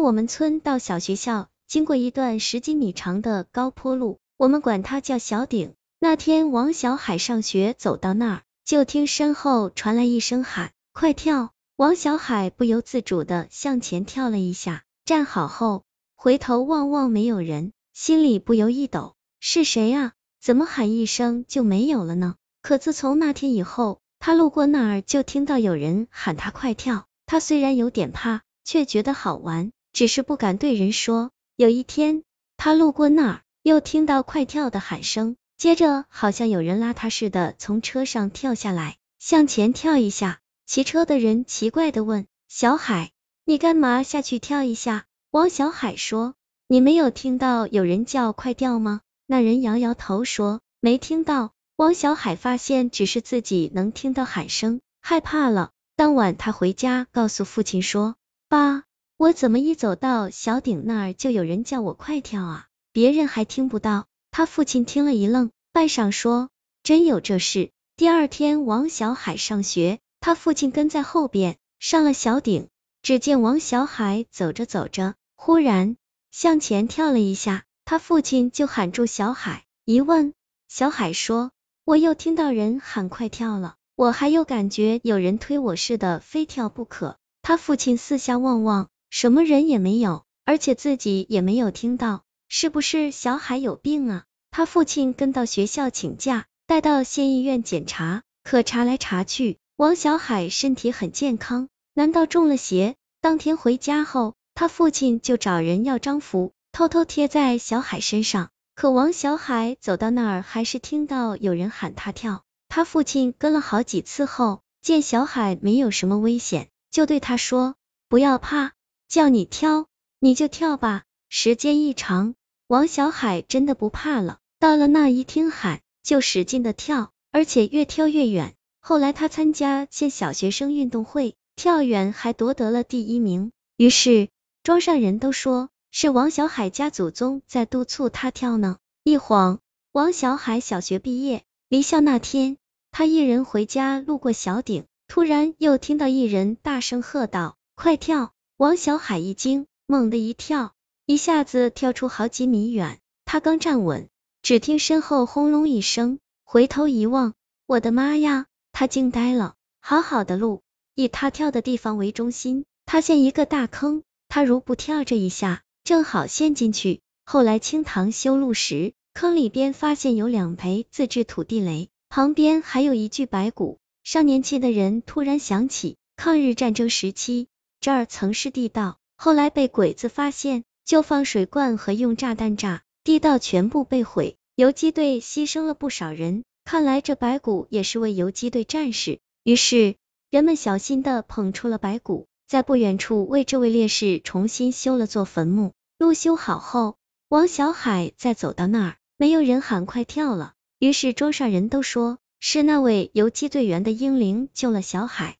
我们村到小学校，经过一段十几米长的高坡路，我们管它叫小顶。那天王小海上学走到那儿，就听身后传来一声喊：“快跳！”王小海不由自主的向前跳了一下，站好后回头望望没有人，心里不由一抖，是谁啊？怎么喊一声就没有了呢？可自从那天以后，他路过那儿就听到有人喊他快跳，他虽然有点怕，却觉得好玩，只是不敢对人说。有一天，他路过那儿，又听到快跳的喊声，接着好像有人拉他似的从车上跳下来，向前跳一下。骑车的人奇怪的问：“小海，你干嘛下去跳一下？”王小海说：“你没有听到有人叫快跳吗？”那人摇摇头说：“没听到。”王小海发现只是自己能听到喊声，害怕了。当晚他回家告诉父亲说：“爸，我怎么一走到小顶那儿就有人叫我快跳啊？别人还听不到。”他父亲听了一愣，半晌说：“真有这事。”第二天，王小海上学。他父亲跟在后边，上了小顶，只见王小海走着走着，忽然向前跳了一下，他父亲就喊住小海，一问，小海说：“我又听到人喊快跳了，我还有感觉有人推我似的，非跳不可。”他父亲四下望望，什么人也没有，而且自己也没有听到，是不是小海有病啊？他父亲跟到学校请假，带到县医院检查，可查来查去。王小海身体很健康，难道中了邪？当天回家后，他父亲就找人要张符，偷偷贴在小海身上。可王小海走到那儿，还是听到有人喊他跳。他父亲跟了好几次后，见小海没有什么危险，就对他说：“不要怕，叫你跳，你就跳吧。”时间一长，王小海真的不怕了。到了那一听喊，就使劲的跳，而且越跳越远。后来他参加县小学生运动会，跳远还夺得了第一名。于是庄上人都说是王小海家祖宗在督促他跳呢。一晃，王小海小学毕业，离校那天，他一人回家，路过小顶，突然又听到一人大声喝道：“快跳！”王小海一惊，猛地一跳，一下子跳出好几米远。他刚站稳，只听身后轰隆一声，回头一望，我的妈呀！他惊呆了，好好的路，以他跳的地方为中心，塌陷一个大坑，他如不跳这一下，正好陷进去。后来清塘修路时，坑里边发现有两枚自制土地雷，旁边还有一具白骨。上年纪的人突然想起，抗日战争时期这儿曾是地道，后来被鬼子发现，就放水罐和用炸弹炸，地道全部被毁，游击队牺牲了不少人。看来这白骨也是位游击队战士，于是人们小心的捧出了白骨，在不远处为这位烈士重新修了座坟墓。路修好后，王小海再走到那儿，没有人喊快跳了，于是庄上人都说是那位游击队员的英灵救了小海。